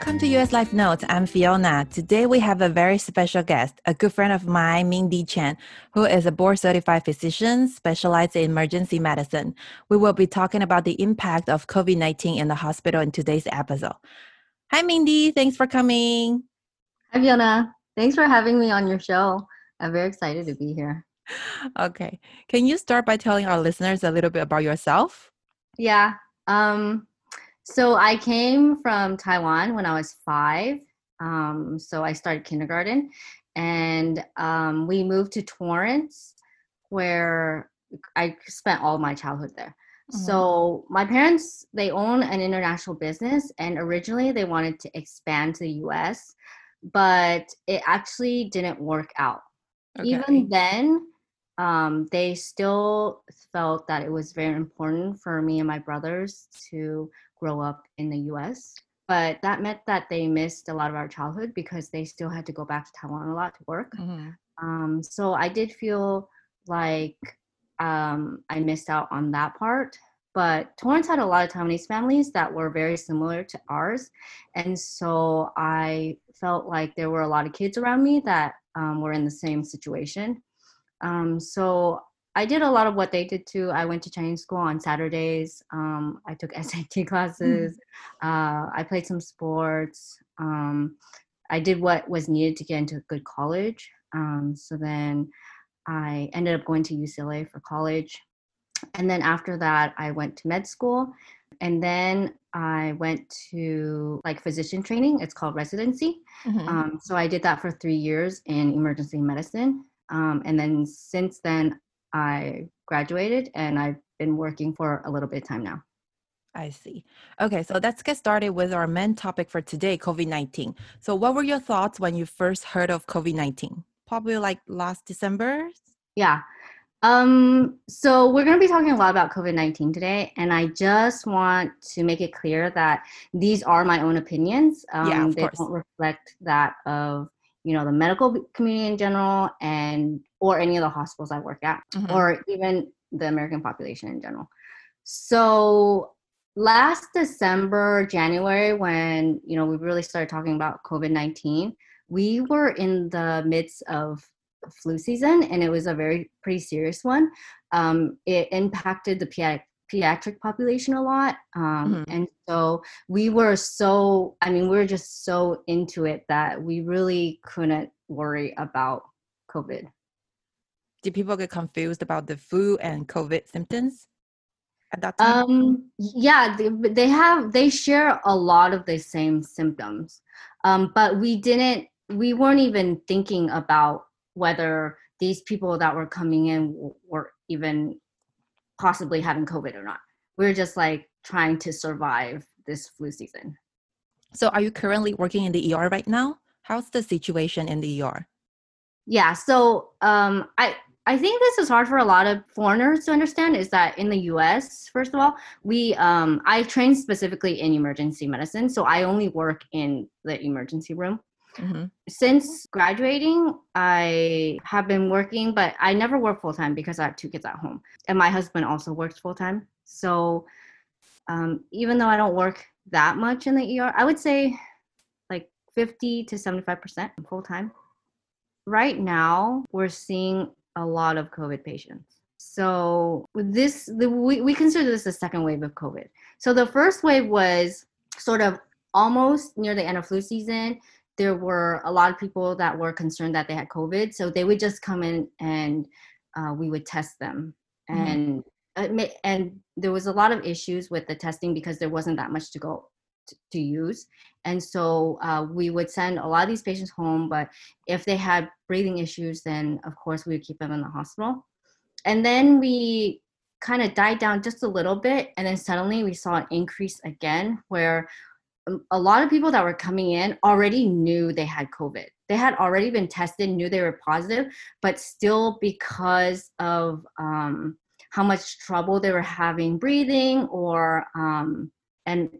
Welcome to US Life Notes. I'm Fiona. Today we have a very special guest, a good friend of mine, Mindy Cheng, who is a board certified physician specialized in emergency medicine. We will be talking about the impact of COVID 19 in the hospital in today's episode. Hi, Mindy. Thanks for coming. Hi, Fiona. Thanks for having me on your show. I'm very excited to be here. Okay. Can you start by telling our listeners a little bit about yourself? Yeah. Um, so I came from Taiwan when I was five. Um, so I started kindergarten and um, we moved to Torrance where I spent all my childhood there. Mm-hmm. So my parents they own an international business and originally they wanted to expand to the US, but it actually didn't work out. Okay. Even then, um, they still felt that it was very important for me and my brothers to grow up in the US. But that meant that they missed a lot of our childhood because they still had to go back to Taiwan a lot to work. Mm-hmm. Um, so I did feel like um, I missed out on that part. But Torrance had a lot of Taiwanese families that were very similar to ours. And so I felt like there were a lot of kids around me that um, were in the same situation. Um, so I did a lot of what they did too. I went to Chinese school on Saturdays. Um, I took SAT classes. Mm. Uh, I played some sports. Um, I did what was needed to get into a good college. Um, so then I ended up going to UCLA for college. And then after that, I went to med school. And then I went to like physician training. It's called residency. Mm-hmm. Um, so I did that for three years in emergency medicine. Um, and then since then, I graduated and I've been working for a little bit of time now. I see. Okay, so let's get started with our main topic for today COVID 19. So, what were your thoughts when you first heard of COVID 19? Probably like last December? Yeah. Um, so, we're going to be talking a lot about COVID 19 today, and I just want to make it clear that these are my own opinions. Um, yeah, of they course. don't reflect that of you know the medical community in general and or any of the hospitals i work at mm-hmm. or even the american population in general so last december january when you know we really started talking about covid-19 we were in the midst of flu season and it was a very pretty serious one um, it impacted the pediatric population a lot um, mm-hmm. and so we were so i mean we were just so into it that we really couldn't worry about covid. Did people get confused about the flu and covid symptoms at that time? Um, yeah they, they have they share a lot of the same symptoms. Um, but we didn't we weren't even thinking about whether these people that were coming in were even possibly having COVID or not. We're just like trying to survive this flu season. So, are you currently working in the ER right now? How's the situation in the ER? Yeah, so um, I I think this is hard for a lot of foreigners to understand. Is that in the U.S. First of all, we um, I train specifically in emergency medicine, so I only work in the emergency room. Mm-hmm. Since graduating, I have been working, but I never work full time because I have two kids at home. And my husband also works full time. So um, even though I don't work that much in the ER, I would say like 50 to 75% full time. Right now, we're seeing a lot of COVID patients. So this, the, we, we consider this the second wave of COVID. So the first wave was sort of almost near the end of flu season there were a lot of people that were concerned that they had COVID. So they would just come in and uh, we would test them. Mm-hmm. And and there was a lot of issues with the testing because there wasn't that much to go to, to use. And so uh, we would send a lot of these patients home. But if they had breathing issues, then of course we would keep them in the hospital. And then we kind of died down just a little bit. And then suddenly we saw an increase again where a lot of people that were coming in already knew they had COVID. They had already been tested, knew they were positive, but still because of um, how much trouble they were having breathing or um, and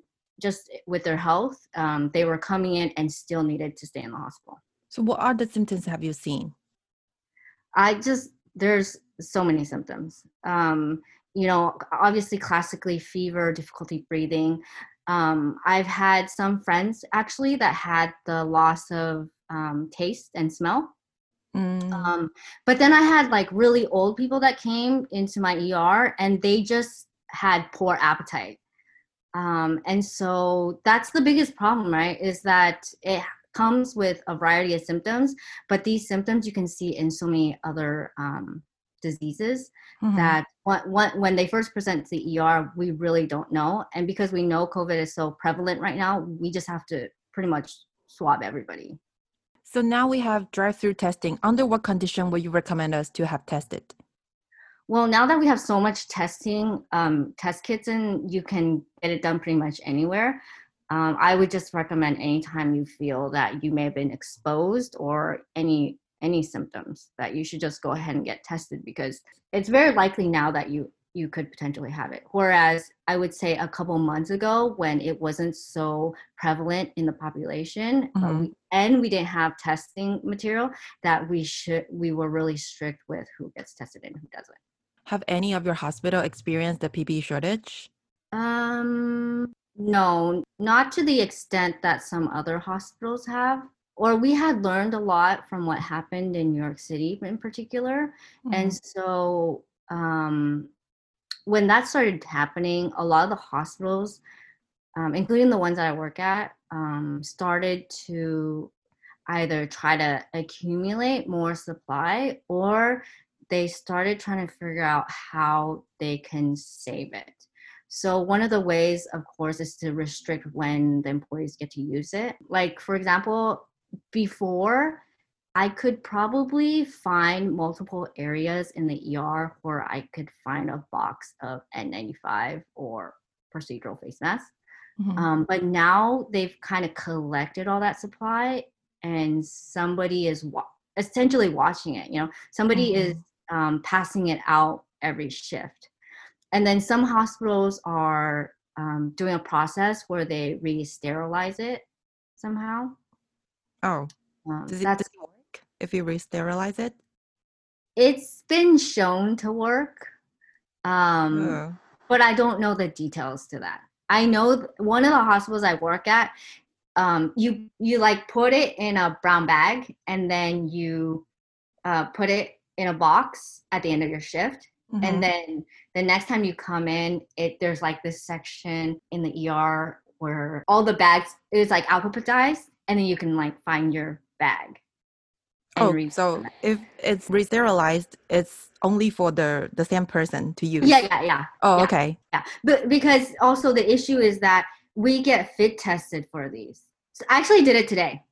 just with their health, um, they were coming in and still needed to stay in the hospital. So, what are the symptoms have you seen? I just there's so many symptoms. Um, you know, obviously, classically fever, difficulty breathing, Um, I've had some friends actually that had the loss of um, taste and smell. Mm. Um, but then I had like really old people that came into my ER and they just had poor appetite. Um, and so that's the biggest problem, right? Is that it comes with a variety of symptoms, but these symptoms you can see in so many other um, diseases Mhm. that when, they first present to the ER, we really don't know. And because we know COVID is so prevalent right now, we just have to pretty much swab everybody. So now we have drive-through testing. Under what condition would you recommend us to have tested? Well, now that we have so much testing, um, test kits, and you can get it done pretty much anywhere. Um, I would just recommend anytime you feel that you may have been exposed or any any symptoms that you should just go ahead and get tested because it's very likely now that you you could potentially have it. Whereas I would say a couple months ago when it wasn't so prevalent in the population uh, Mhm. we, and we didn't have testing material that we should we were really strict with who gets tested and who doesn't. Have any of your hospital experienced the PPE shortage? Um, no, not to the extent that some other hospitals have. Or we had learned a lot from what happened in New York City in particular. And Mhm. so um, when that started happening, a lot of the hospitals, um, including the ones that I work at, um, started to either try to accumulate more supply or they started trying to figure out how they can save it. So one of the ways, of course, is to restrict when the employees get to use it. Like for example, before I could probably find multiple areas in the ER where I could find a box of N95 or procedural face masks. Mhm. Um, but now they've kind of collected all that supply and somebody is wa- essentially watching it. You know, somebody is um, passing it out every shift. And then some hospitals are um, doing a process where they re sterilize it somehow. Oh, Um, does it, does it work if you re-sterilize it? it's been shown to work um Oh. but i don't know the details to that i know th- one of the hospitals i work at um you you like put it in a brown bag and then you uh, put it in a box at the end of your shift Mhm. and then the next time you come in it there's like this section in the er where all the bags is like alphabetized and then you can like find your bag oh, so if it's re-sterilized, it's only for the the same person to use. yeah yeah yeah Oh, yeah. okay. Yeah, but because also the issue is that we get fit tested for these. So I actually did it today.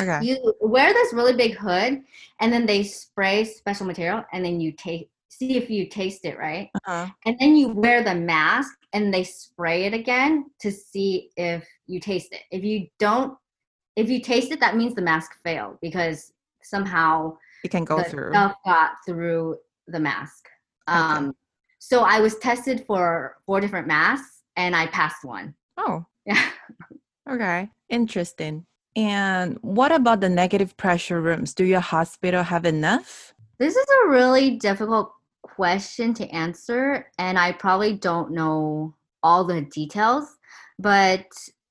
Okay. You wear this really big hood, and then they spray special material, and then you take see if you taste it right, Uh-huh. and then you wear the mask, and they spray it again to see if you taste it. If you don't, if you taste it, that means the mask failed because somehow It can go through. stuff got through the mask. Okay. Um, so I was tested for four different masks and I passed one. Oh, Yeah. okay. Interesting. And what about the negative pressure rooms? Do your hospital have enough? This is a really difficult question to answer, and I probably don't know all the details, but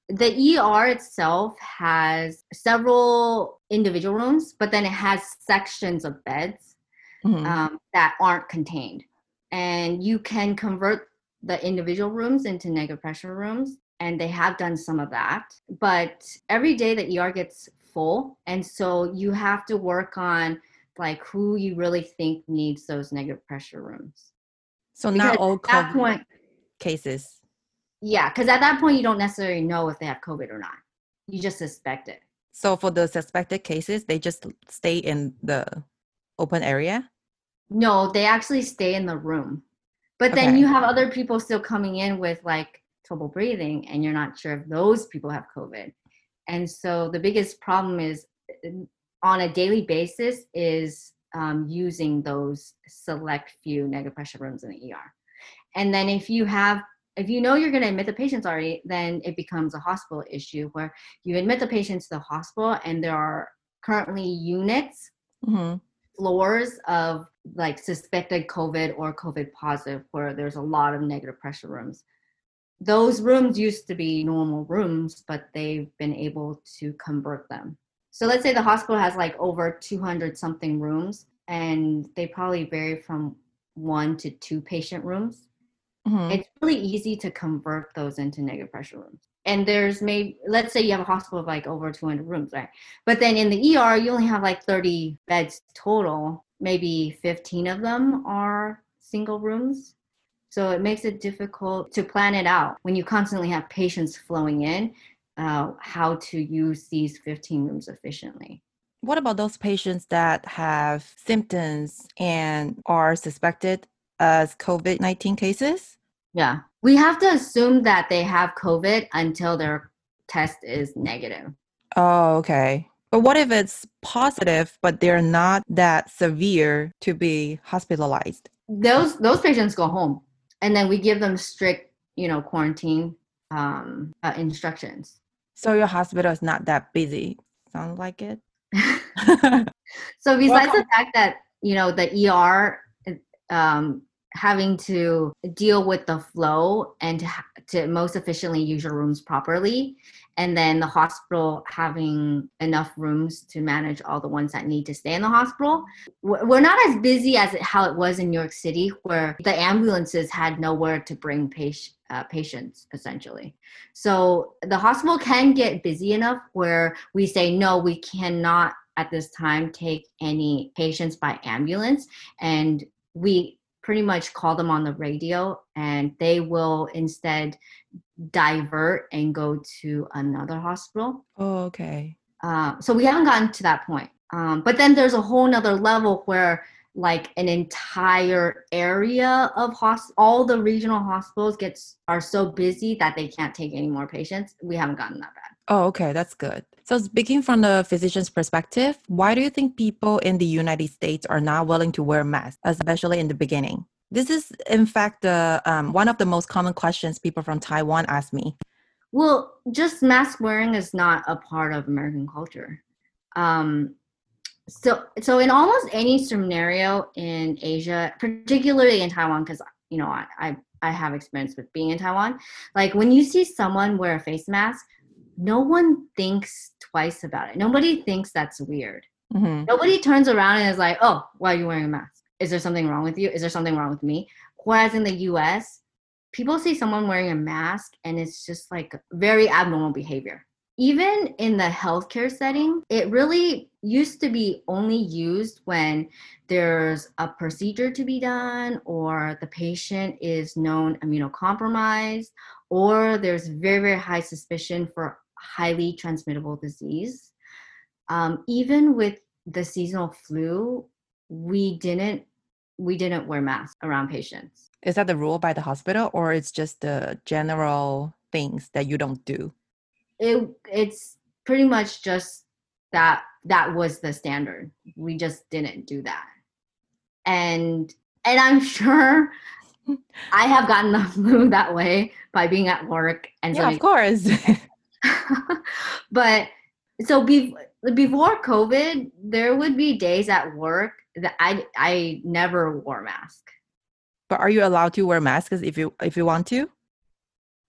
the ER itself has several individual rooms, but then it has sections of beds. Mhm. um, that aren't contained. And you can convert the individual rooms into negative pressure rooms, and they have done some of that. But every day the ER gets full, and so you have to work on like who you really think needs those negative pressure rooms. so Because not all COVID cases. Yeah, because at that point you don't necessarily know if they have COVID or not. You just suspect it. So for the suspected cases, they just stay in the open area. No, they actually stay in the room. But then Okay. you have other people still coming in with like trouble breathing, and you're not sure if those people have COVID. And so the biggest problem is on a daily basis is um, using those select few negative pressure rooms in the ER. And then if you have if you know you're going to admit the patients already, then it becomes a hospital issue where you admit the patient to the hospital, and there are currently units Mhm. floors of like suspected COVID or COVID positive, where there's a lot of negative pressure rooms. those rooms used to be normal rooms, but they've been able to convert them. So let's say the hospital has like over 200 something rooms, and they probably vary from one to two patient rooms. Mm-hmm. It's really easy to convert those into negative pressure rooms. And there's maybe, let's say you have a hospital of like over 200 rooms, right? But then in the ER, you only have like 30 beds total. Maybe 15 of them are single rooms. So it makes it difficult to plan it out when you constantly have patients flowing in, uh, how to use these 15 rooms efficiently. What about those patients that have symptoms and are suspected as COVID 19 cases? Yeah. We have to assume that they have COVID until their test is negative. Oh, okay. But what if it's positive, but they're not that severe to be hospitalized? Those those patients go home, and then we give them strict, you know, quarantine um, uh, instructions. So your hospital is not that busy. Sounds like it. so besides well, the fact that you know the ER um, having to deal with the flow and to, to most efficiently use your rooms properly. And then the hospital having enough rooms to manage all the ones that need to stay in the hospital. We're not as busy as how it was in new york city where the ambulances had nowhere to bring uh, patients essentially. So the hospital can get busy enough where we say no we cannot at this time take any patients by ambulance. And we pretty much call them on the radio and they will instead divert and go to another hospital. Oh, okay. Uh, so we haven't gotten to that point. Um, but then there's a whole nother level where like an entire area of hosp- all the regional hospitals gets are so busy that they can't take any more patients. We haven't gotten that bad. Oh, okay, that's good. So, speaking from the physician's perspective, why do you think people in the United States are not willing to wear masks, especially in the beginning? This is, in fact, uh, um, one of the most common questions people from Taiwan ask me. Well, just mask wearing is not a part of American culture. Um, so, so in almost any scenario in Asia, particularly in Taiwan, because you know I, I I have experience with being in Taiwan. Like when you see someone wear a face mask, no one thinks twice about it. Nobody thinks that's weird. Mm-hmm. Nobody turns around and is like, oh, why are you wearing a mask? Is there something wrong with you? Is there something wrong with me? Whereas in the US, people see someone wearing a mask and it's just like very abnormal behavior. Even in the healthcare setting, it really used to be only used when there's a procedure to be done or the patient is known immunocompromised or there's very, very high suspicion for highly transmittable disease. Um, even with the seasonal flu, we didn't we didn't wear masks around patients. Is that the rule by the hospital, or it's just the general things that you don't do? It it's pretty much just that that was the standard. We just didn't do that, and and I'm sure I have gotten the flu that way by being at work and yeah, of course. but so be, before COVID, there would be days at work that I I never wore a mask. But are you allowed to wear masks if you if you want to?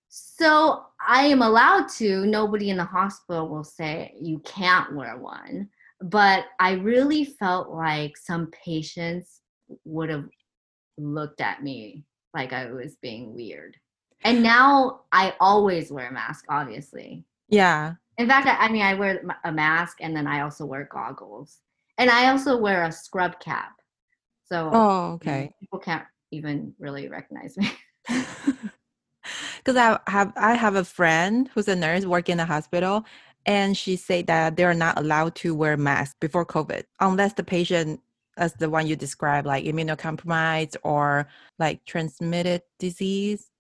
So I am allowed to. Nobody in the hospital will say you can't wear one. But I really felt like some patients would have looked at me like I was being weird. And now I always wear a mask, obviously. Yeah. In fact, I mean, I wear a mask and then I also wear goggles. And I also wear a scrub cap. So, oh, okay. You know, people can't even really recognize me. Because I have I have a friend who's a nurse working in a hospital, and she said that they're not allowed to wear masks before COVID unless the patient as the one you described, like immunocompromised or like transmitted disease.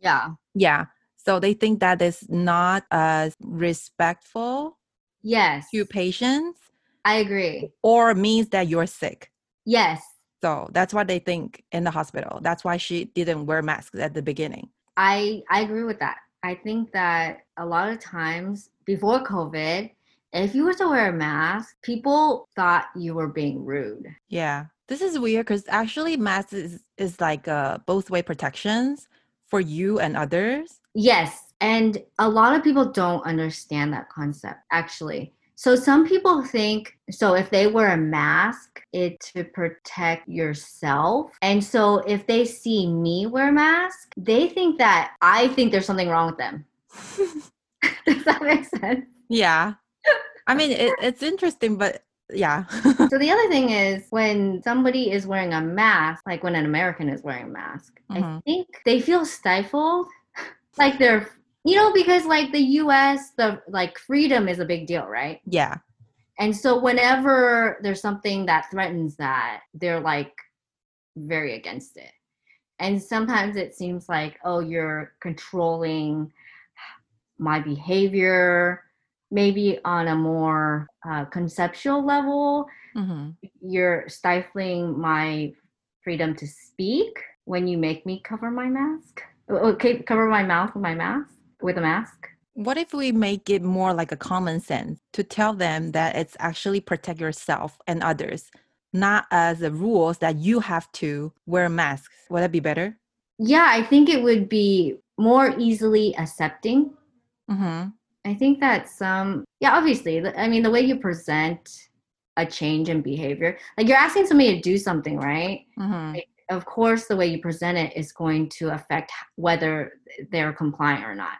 Yeah. Yeah. So they think that is not as respectful yes. to patients. I agree. Or means that you're sick. Yes. So that's what they think in the hospital. That's why she didn't wear masks at the beginning. I I agree with that. I think that a lot of times before COVID, if you were to wear a mask, people thought you were being rude. Yeah. This is weird because actually masks is, is like uh, both way protections for you and others. Yes. And a lot of people don't understand that concept, actually. So some people think so if they wear a mask, it's to protect yourself. And so if they see me wear a mask, they think that I think there's something wrong with them. Does that make sense? Yeah. I mean, it, it's interesting, but yeah. so the other thing is when somebody is wearing a mask, like when an American is wearing a mask, mm-hmm. I think they feel stifled, like they're you know because like the us the like freedom is a big deal right yeah and so whenever there's something that threatens that they're like very against it and sometimes it seems like oh you're controlling my behavior maybe on a more uh, conceptual level mm-hmm. you're stifling my freedom to speak when you make me cover my mask okay cover my mouth with my mask with a mask. What if we make it more like a common sense to tell them that it's actually protect yourself and others, not as the rules that you have to wear masks? Would that be better? Yeah, I think it would be more easily accepting. Mm-hmm. I think that some, yeah, obviously, I mean, the way you present a change in behavior, like you're asking somebody to do something, right? Mm-hmm. Like, of course, the way you present it is going to affect whether they're compliant or not.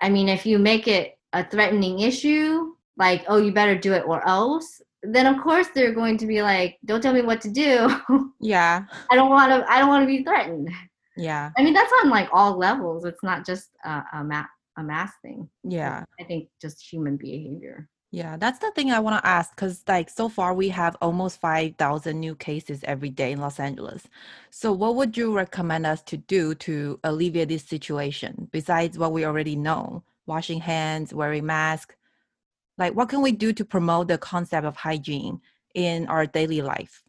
I mean, if you make it a threatening issue, like, oh, you better do it or else, then of course they're going to be like, don't tell me what to do. Yeah. I don't want to, I don't want to be threatened. Yeah. I mean, that's on like all levels. It's not just a, a, ma- a mass thing. Yeah. I think just human behavior. Yeah, that's the thing I want to ask because, like, so far we have almost 5,000 new cases every day in Los Angeles. So, what would you recommend us to do to alleviate this situation besides what we already know? Washing hands, wearing masks. Like, what can we do to promote the concept of hygiene in our daily life?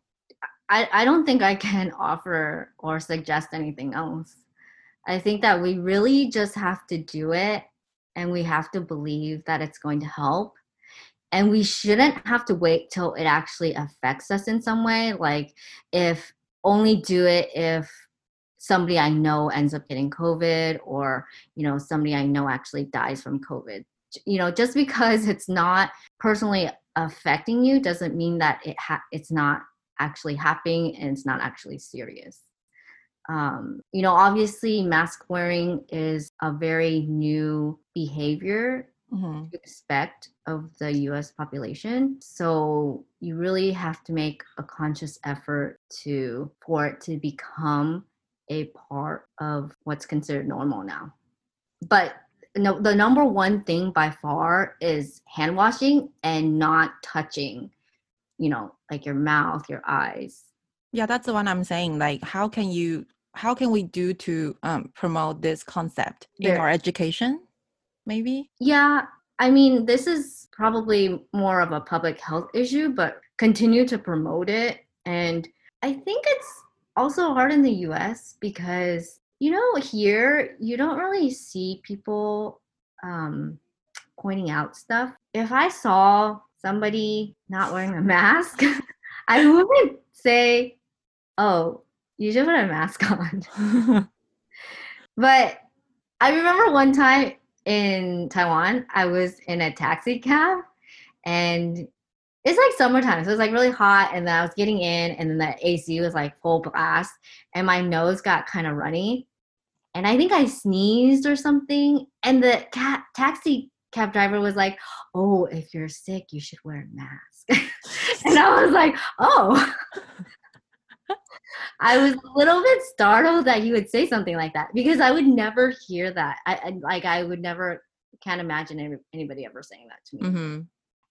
I, I don't think I can offer or suggest anything else. I think that we really just have to do it and we have to believe that it's going to help. And we shouldn't have to wait till it actually affects us in some way. Like if only do it if somebody i know ends up getting covid or you know somebody i know actually dies from covid. You know just because it's not personally affecting you doesn't mean that it ha- it's not actually happening and it's not actually serious um, you know obviously mask wearing is a very new behavior mm-hmm. expect of the US population. So you really have to make a conscious effort to for it to become a part of what's considered normal now. But no, the number one thing by far is hand washing and not touching, you know, like your mouth, your eyes. Yeah, that's the one I'm saying. Like, how can you, how can we do to um, promote this concept in our education? maybe? Yeah, I mean, this is probably more of a public health issue, but continue to promote it. And I think it's also hard in the US because, you know, here you don't really see people um, pointing out stuff. If I saw somebody not wearing a mask, I wouldn't say, oh, you should put a mask on. but I remember one time in Taiwan, I was in a taxi cab and it's like summertime. So it was like really hot and then I was getting in and then the AC was like full blast and my nose got kind of runny. And I think I sneezed or something. And the cat taxi cab driver was like, Oh, if you're sick, you should wear a mask. and I was like, Oh. I was a little bit startled that he would say something like that because I would never hear that. I, I like I would never can't imagine any, anybody ever saying that to me. Mm-hmm.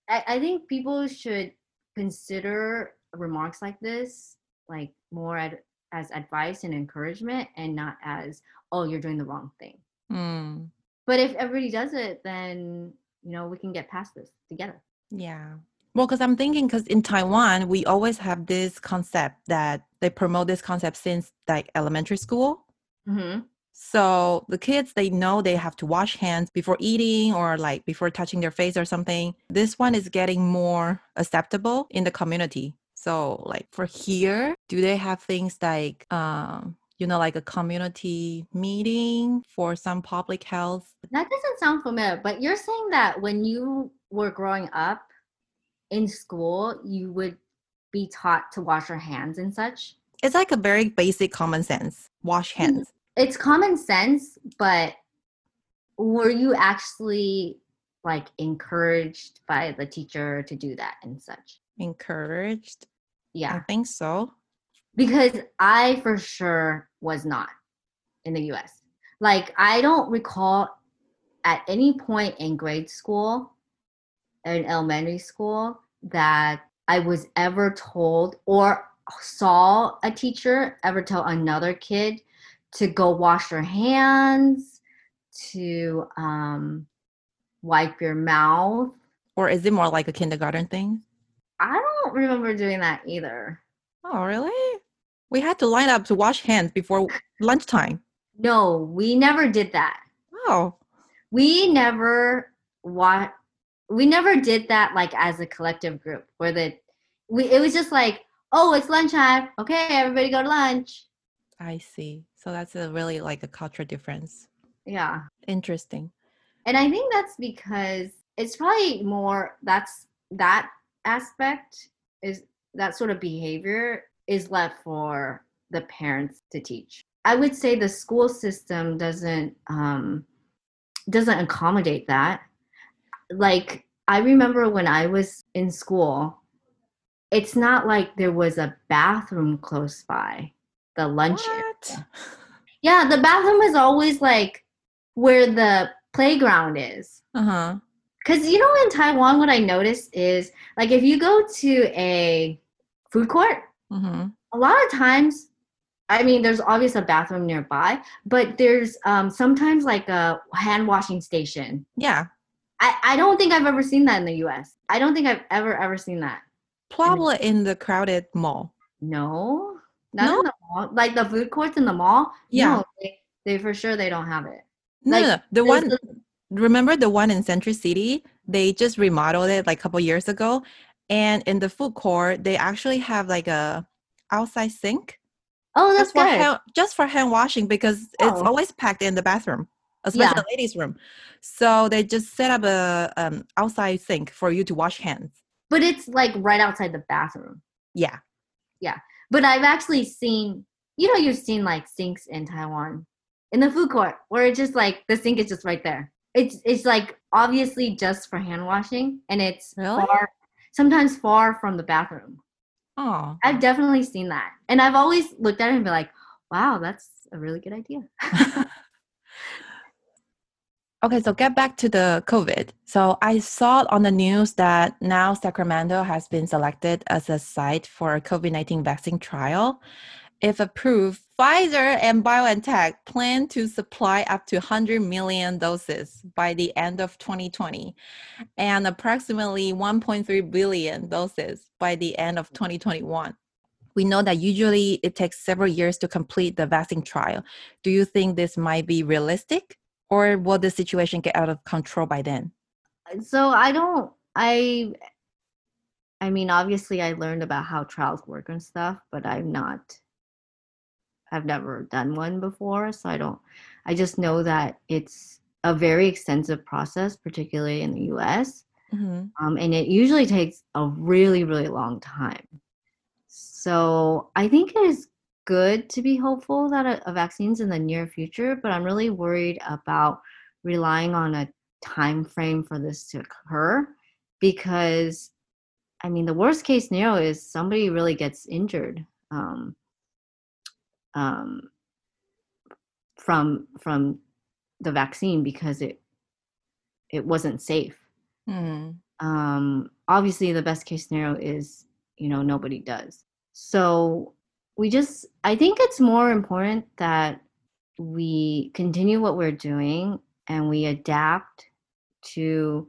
I, I think people should consider remarks like this like more ad, as advice and encouragement and not as oh you're doing the wrong thing. Mm. But if everybody does it, then you know we can get past this together. Yeah. Well, because I'm thinking, because in Taiwan, we always have this concept that they promote this concept since like elementary school. Mm-hmm. So the kids, they know they have to wash hands before eating or like before touching their face or something. This one is getting more acceptable in the community. So like for here, do they have things like um, you know, like a community meeting for some public health. That doesn't sound familiar, but you're saying that when you were growing up in school, you would be taught to wash your hands and such? It's like a very basic common sense. Wash Mm-hmm. hands. It's common sense, but were you actually like encouraged by the teacher to do that and such? Encouraged. Yeah. I think so. because I for sure was not in the US. Like I don't recall at any point in grade school in elementary school that I was ever told or saw a teacher ever tell another kid to go wash your hands, to um, wipe your mouth. Or is it more like a kindergarten thing? I don't remember doing that either. Oh, really? We had to line up to wash hands before lunchtime. No, we never did that. Oh, we never wa- we never did that like as a collective group where the we it was just like oh it's lunchtime okay everybody go to lunch I see. So that's a really like a cultural difference. yeah Interesting. and i think that's because it's probably more that's that aspect is that sort of behavior is left for the parents to teach i would say the school system doesn't um doesn't accommodate that like i remember when i was in school it's not like there was a bathroom close by the lunch area. Yeah the bathroom is always like where the playground is Uh huh. because you know in taiwan what i noticed is like if you go to a food court Mm-hmm. a lot of times i mean there's obvious a bathroom nearby but there's um sometimes like a hand washing station Yeah. I, I don't think i've ever seen that in the us i don't think i've ever ever seen that Probably in the crowded mall. no not No? in the mall like the food courts in the mall Yeah. no, they, they for sure they don't have it No, Like, no, no. The one, remember the one in Century City? They just remodeled it like a couple years ago. And in the food court, they actually have like a outside sink oh that's just for good hand, just for hand washing because it's Oh. always packed in the bathroom, especially Yeah. the ladies' room. So they just set up a um, outside sink for you to wash hands. but it's like right outside the bathroom Yeah, Yeah. But I've actually seen, you know, you've seen like sinks in Taiwan in the food court where it's just like the sink is just right there. It's it's like obviously just for hand washing and it's Really? far sometimes far from the bathroom. oh, I've definitely seen that. And I've always looked at it and be like, wow, that's a really good idea. Okay, so get back to the COVID. So I saw on the news that now Sacramento has been selected as a site for a COVID 19 vaccine trial. If approved, Pfizer and BioNTech plan to supply up to 100 million doses by the end of 2020 and approximately 1.3 billion doses by the end of 2021. We know that usually it takes several years to complete the vaccine trial. Do you think this might be realistic? Or will the situation get out of control by then? So I don't I I mean obviously I learned about how trials work and stuff, but I'm not I've never done one before, so I don't I just know that it's a very extensive process, particularly in the US. Mhm. Um, and it usually takes a really, really long time. So I think it is good to be hopeful that a, a vaccine's in the near future, but I'm really worried about relying on a time frame for this to occur because I mean the worst case scenario is somebody really gets injured um, um, from from the vaccine because it it wasn't safe Mhm. um, obviously the best case scenario is you know nobody does so we just i think it's more important that we continue what we're doing and we adapt to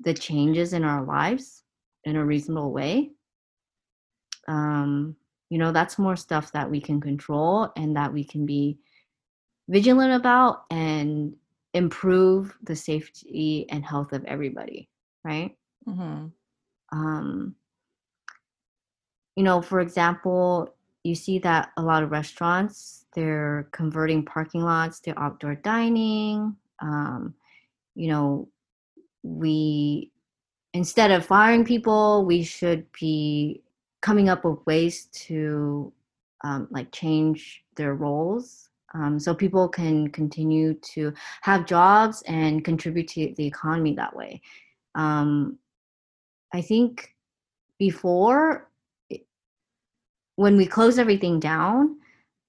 the changes in our lives in a reasonable way um, you know that's more stuff that we can control and that we can be vigilant about and improve the safety and health of everybody right Mhm. um, you know for example you see that a lot of restaurants they're converting parking lots to outdoor dining. Um, you know, we instead of firing people, we should be coming up with ways to um, like change their roles um, so people can continue to have jobs and contribute to the economy that way. Um, I think before, when we closed everything down,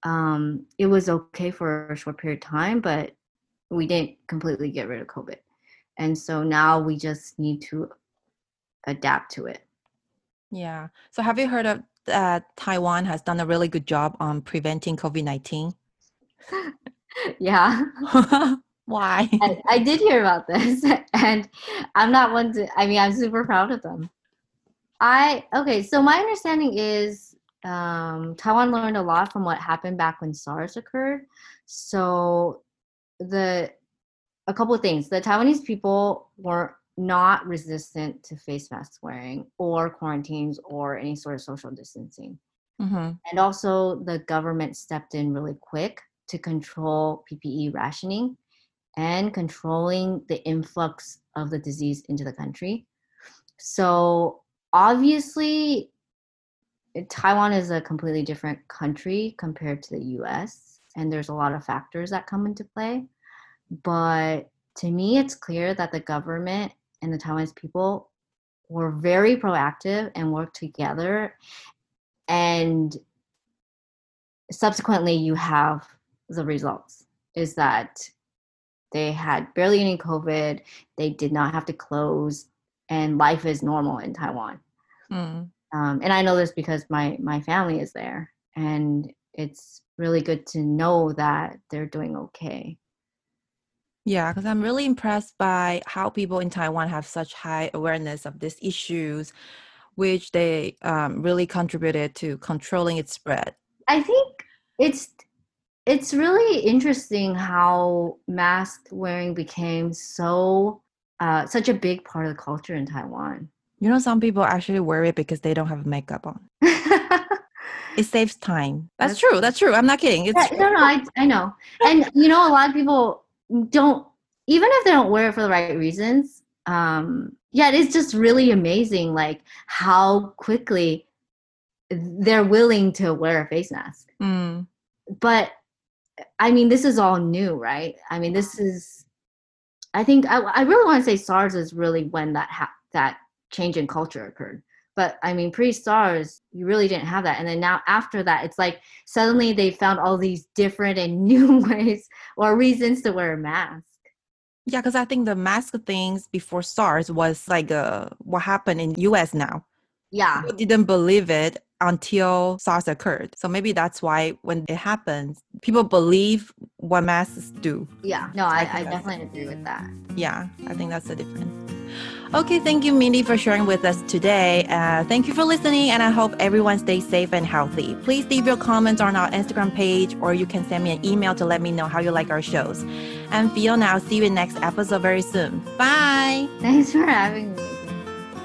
um, it was okay for a short period of time, but we didn't completely get rid of COVID. And so now we just need to adapt to it. Yeah. So have you heard of that uh, Taiwan has done a really good job on preventing COVID 19? yeah. Why? I, I, did hear about this, and I'm not one to. I mean, I'm super proud of them. I okay. So my understanding is um, Taiwan learned a lot from what happened back when SARS occurred. So the a couple of things. The Taiwanese people were not resistant to face mask wearing or quarantines or any sort of social distancing. Mm-hmm. And also, the government stepped in really quick to control PPE rationing and controlling the influx of the disease into the country. So, obviously, Taiwan is a completely different country compared to the US, and there's a lot of factors that come into play. But to me, it's clear that the government and the Taiwanese people were very proactive and worked together. And subsequently, you have the results is that they had barely any COVID, they did not have to close, and life is normal in Taiwan. Mm. Um, and I know this because my my family is there, and it's really good to know that they're doing okay. Yeah, because I'm really impressed by how people in Taiwan have such high awareness of these issues, which they um, really contributed to controlling its spread. I think it's it's really interesting how mask wearing became so uh, such a big part of the culture in Taiwan. You know, some people actually wear it because they don't have makeup on. it saves time. That's, That's true. That's true. I'm not kidding. It's yeah, no, no, I, I know. And you know, a lot of people don't even if they don't wear it for the right reasons um yeah it's just really amazing like how quickly they're willing to wear a face mask mm. but i mean this is all new right i mean this is i think i, I really want to say sars is really when that ha- that change in culture occurred but i mean pre-sars you really didn't have that and then now after that it's like suddenly they found all these different and new ways or reasons to wear a mask yeah, because I think the mask of things before SARS was like uh, what happened in US now. Yeah. People didn't believe it until SARS occurred. So maybe that's why when it happens, people believe what masks do. Yeah. No, I, I, I definitely agree with that. Yeah, I think that's the difference. Okay, thank you, Mindy, for sharing with us today. Uh, thank you for listening, and I hope everyone stays safe and healthy. Please leave your comments on our Instagram page, or you can send me an email to let me know how you like our shows. I'm Fiona. I'll see you in next episode very soon. Bye. Thanks for having me.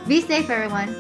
Be safe, everyone.